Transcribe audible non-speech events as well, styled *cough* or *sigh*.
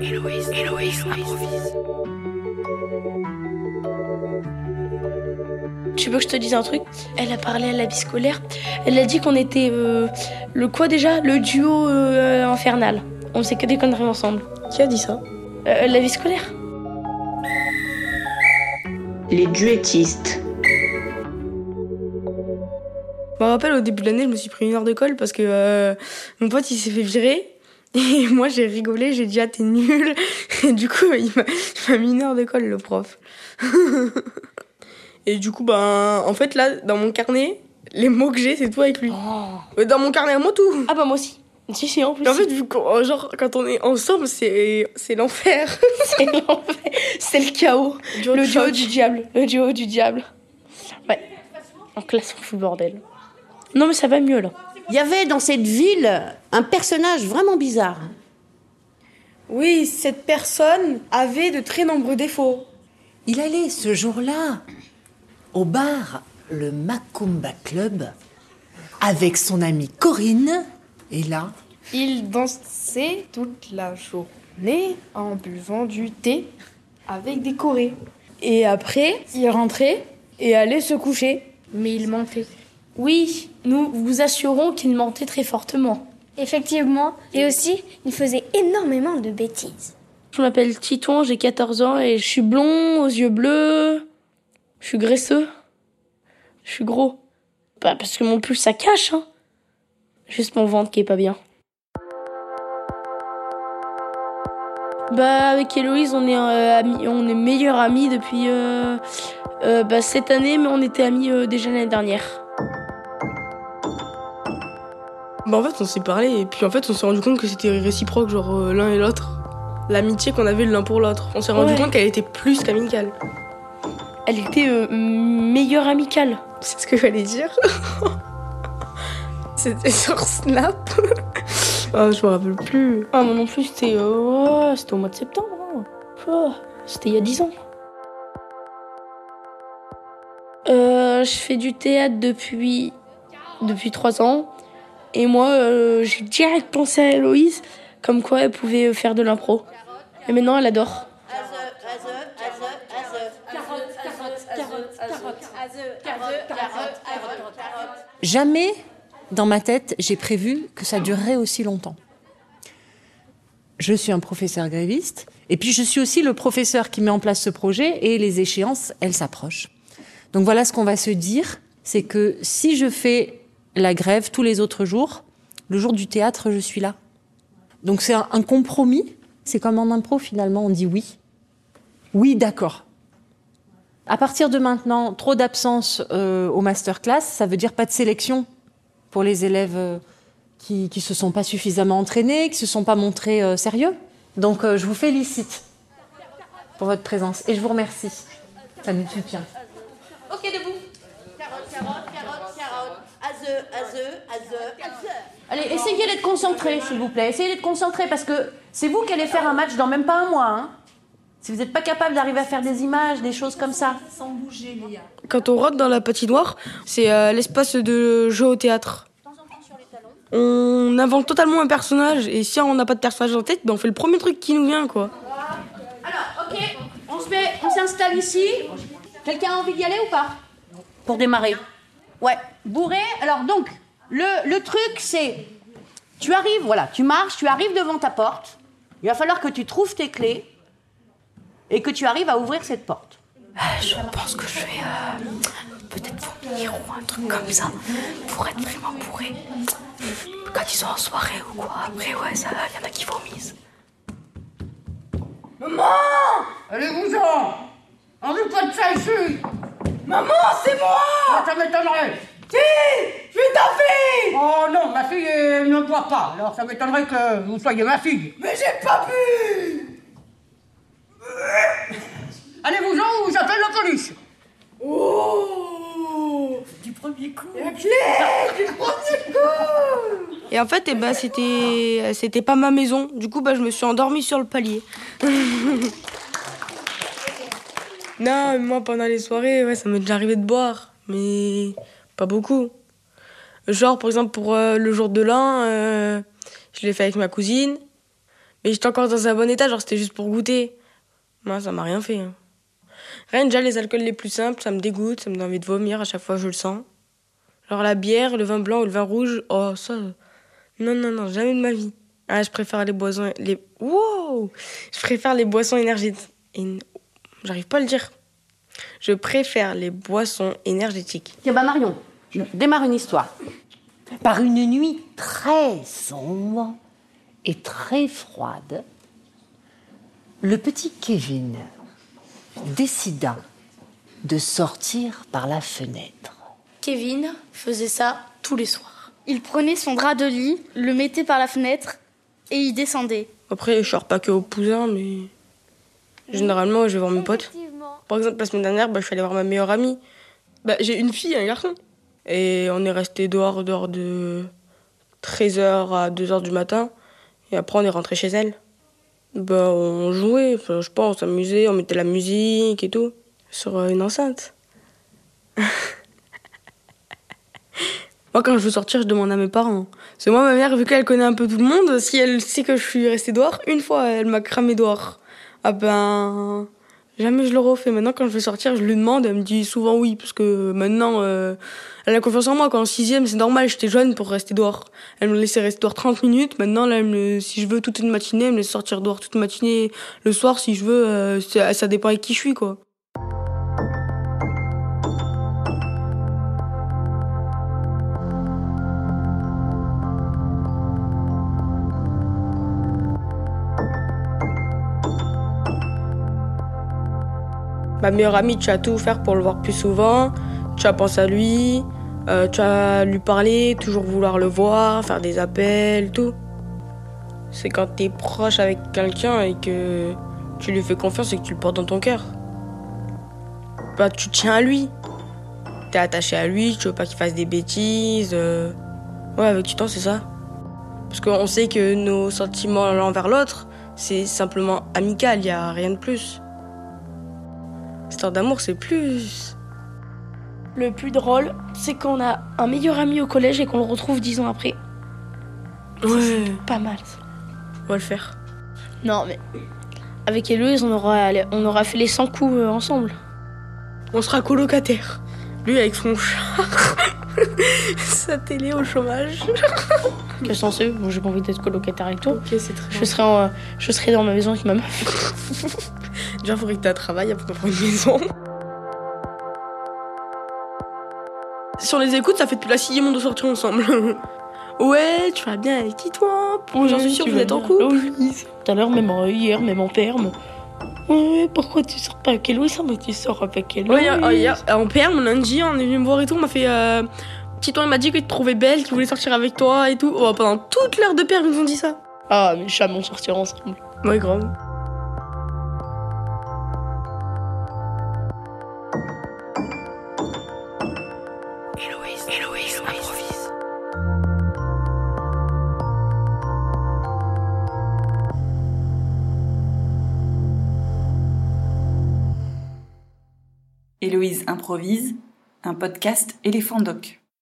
Héloïse, Héloïse, improvise. Tu veux que je te dise un truc? Elle a parlé à la vie scolaire. Elle a dit qu'on était euh, le quoi déjà? Le duo euh, infernal. On sait que des conneries ensemble. Qui a dit ça? Euh, la vie scolaire Les duettistes. Je me rappelle au début de l'année, je me suis pris une heure de colle parce que euh, mon pote il s'est fait virer. Et *laughs* moi j'ai rigolé, j'ai dit ah t'es nul. Et du coup il m'a mis une heure de colle le prof. *laughs* Et du coup ben en fait là dans mon carnet, les mots que j'ai c'est tout avec lui. Euh, Dans mon carnet à moi tout. Ah bah moi aussi. Si, si, en plus. En fait vu qu'on- genre quand on est ensemble c'est c'est l'enfer. *laughs* c'est l'enfer. C'est le chaos. Duo le duo du diable. Le duo du diable. Ouais. En classe, on fout le bordel. Non mais ça va mieux là. Il y avait dans cette ville un personnage vraiment bizarre. Oui, cette personne avait de très nombreux défauts. Il allait ce jour-là au bar, le Macumba Club, avec son amie Corinne. Et là, Il dansait toute la journée en buvant du thé avec des corées. Et après, il rentrait et allait se coucher. Mais il mentait. Oui, nous vous assurons qu'il mentait très fortement. Effectivement. Et aussi, il faisait énormément de bêtises. Je m'appelle Titon, j'ai 14 ans et je suis blond, aux yeux bleus. Je suis graisseux. Je suis gros. Bah, parce que mon pull ça cache, hein. Juste mon ventre qui est pas bien. Bah, avec Héloïse, on est, euh, amis, on est meilleurs amis depuis euh, euh, bah, cette année, mais on était amis euh, déjà l'année dernière. Bah en fait on s'est parlé et puis en fait on s'est rendu compte que c'était réciproque genre euh, l'un et l'autre. L'amitié qu'on avait l'un pour l'autre. On s'est rendu Ouais. compte qu'elle était plus qu'amicale. Elle était euh, meilleure amicale. C'est ce que j'allais dire. *laughs* c'était sur Snap. Ah je me rappelle plus. Ah, moi non plus, c'était euh, c'était au mois de septembre. hein. Oh, c'était il y a 10 ans. Euh, je fais du théâtre depuis, depuis 3 ans. Et moi, euh, j'ai direct pensé à Héloïse, comme quoi elle pouvait faire de l'impro. Et maintenant, elle adore. jamais dans ma tête j'ai prévu que ça durerait aussi longtemps. Je suis un professeur gréviste et puis je suis aussi le professeur qui met en place ce projet et les échéances, elles s'approchent. Donc voilà ce qu'on va se dire, c'est que si je fais la grève tous les autres jours, le jour du théâtre, je suis là. Donc c'est un, un compromis, c'est comme en impro finalement, on dit oui. Oui, d'accord. À partir de maintenant, trop d'absence euh, au masterclass, ça veut dire pas de sélection pour les élèves euh, qui qui se sont pas suffisamment entraînés, qui se sont pas montrés euh, sérieux. Donc euh, je vous félicite pour votre présence et je vous remercie. Ça nous soutient. Ok, debout. Allez, essayez d'être concentrés, s'il vous plaît. Essayez d'être concentrés parce que c'est vous qui allez faire un match dans même pas un mois. Hein. Si vous n'êtes pas capable d'arriver à faire des images, des choses comme ça. Sans bouger, Léa. Quand on rentre dans la patinoire, c'est euh, l'espace de jeu au théâtre. On invente totalement un personnage et si on n'a pas de personnage en tête, ben on fait le premier truc qui nous vient quoi. Alors, ok, on se met, on s'installe ici. Quelqu'un a envie d'y aller ou pas? Pour démarrer. Ouais, bourré. Alors donc, le, le truc c'est, tu arrives, voilà, tu marches, tu arrives devant ta porte. Il va falloir que tu trouves tes clés et que tu arrives à ouvrir cette porte. Je pense que je vais euh, peut-être vomir ou un truc comme ça pour être vraiment bourré. Quand ils sont en soirée ou quoi, après ouais, ça, y en a qui vomissent. Allez, vous-en On veut pas de ça ici Maman, c'est moi Ça m'étonnerait Si Je suis ta fille! Oh non, ma fille ne boit pas, alors ça m'étonnerait que vous soyez ma fille. Mais j'ai pas bu! Allez, vous-en ou j'appelle la police. Oh! Du premier coup. La clé Du premier coup! Et en fait, eh ben, c'était c'était pas ma maison. Du coup, bah, je me suis endormie sur le palier. non, mais moi pendant les soirées, ouais, ça m'est déjà arrivé de boire, mais pas beaucoup. Genre, par exemple, pour euh, le jour de l'an, euh, je l'ai fait avec ma cousine. Mais j'étais encore dans un bon état, genre c'était juste pour goûter. Moi, ça m'a rien fait. hein. Rien, déjà, les alcools les plus simples, ça me dégoûte, ça me donne envie de vomir à chaque fois je le sens. Genre la bière, le vin blanc ou le vin rouge, oh, ça. Non, non, non, jamais de ma vie. Ah, je préfère les boissons. Les... Wow Je préfère les boissons énergétiques. Éne- J'arrive pas à le dire. Je préfère les boissons énergétiques. Tiens, bah Marion, démarre une histoire. Par une nuit très sombre et très froide, le petit Kevin décida de sortir par la fenêtre. Kevin faisait ça tous les soirs. Il prenait son drap de lit, le mettait par la fenêtre et il descendait. Après, je sors pas que au Poussin, mais généralement, je vais voir mes potes. Par exemple, la semaine dernière, bah, je suis allée voir ma meilleure amie. Bah, j'ai une fille et un garçon. Et on est resté dehors, de 13h à 2h du matin. Et après, on est rentré chez elle. Bah, on jouait, je pense, on s'amusait, on mettait la musique et tout. Sur euh, une enceinte. *laughs* Moi, quand je veux sortir, je demande à mes parents. C'est moi, ma mère, vu qu'elle connaît un peu tout le monde, si elle sait que je suis restée dehors, une fois, elle m'a cramé dehors. Ah ben. Jamais je le refais. Maintenant, quand je veux sortir, je lui demande. Elle me dit souvent oui, parce que maintenant, euh, elle a confiance en moi. Quand en sixième, c'est normal, j'étais jeune pour rester dehors. Elle me laissait rester dehors 30 minutes. Maintenant, là, si je veux toute une matinée, elle me laisse sortir dehors toute matinée. Le soir, si je veux, euh, ça, ça dépend avec qui je suis, quoi. Ma meilleure amie, tu as tout faire pour le voir plus souvent. Tu as pensé à lui, euh, tu as lui parler, toujours vouloir le voir, faire des appels, tout. C'est quand tu es proche avec quelqu'un et que tu lui fais confiance et que tu le portes dans ton cœur. Bah, tu tiens à lui. Tu es attaché à lui, tu veux pas qu'il fasse des bêtises. euh. Ouais, avec du temps, c'est ça. Parce qu'on sait que nos sentiments l'un envers l'autre, c'est simplement amical, il a rien de plus. Histoire d'amour, c'est plus. Le plus drôle, c'est qu'on a un meilleur ami au collège et qu'on le retrouve dix ans après. Ouais. Pas mal. ça. On va le faire. Non, mais avec Héloïse, on aura, on aura fait les 100 coups euh, ensemble. On sera colocataire. Lui avec son char, *laughs* sa télé au chômage. Que censé, bon, j'ai pas envie d'être colocataire avec toi. Ok, c'est très Je bien. serai, en- je serai dans ma maison avec ma meuf. *laughs* Déjà, il faudrait que tu aies un travail d'avoir une maison. Si on les écoute, ça fait depuis la sixième on doit sortir ensemble. *laughs* ouais, tu vas bien avec qui toi? J'en suis sûre, tu vous êtes en couple. Oui, tout à l'heure, même euh, hier, même en perme. Ouais, pourquoi tu sors pas avec Héloïse? Mais tu sors avec Héloïse. Ouais, euh, hier, en perme, lundi, on est venu me voir et tout. On m'a fait. Euh, il m'a dit qu'il te trouvait belle, qu'il voulait sortir avec toi et tout. Oh, pendant toute l'heure de perme, ils nous ont dit ça. Ah, mais jamais on sortira ensemble. Ouais, grave. Héloïse, Héloïse, improvise. Héloïse improvise, un podcast éléphant doc.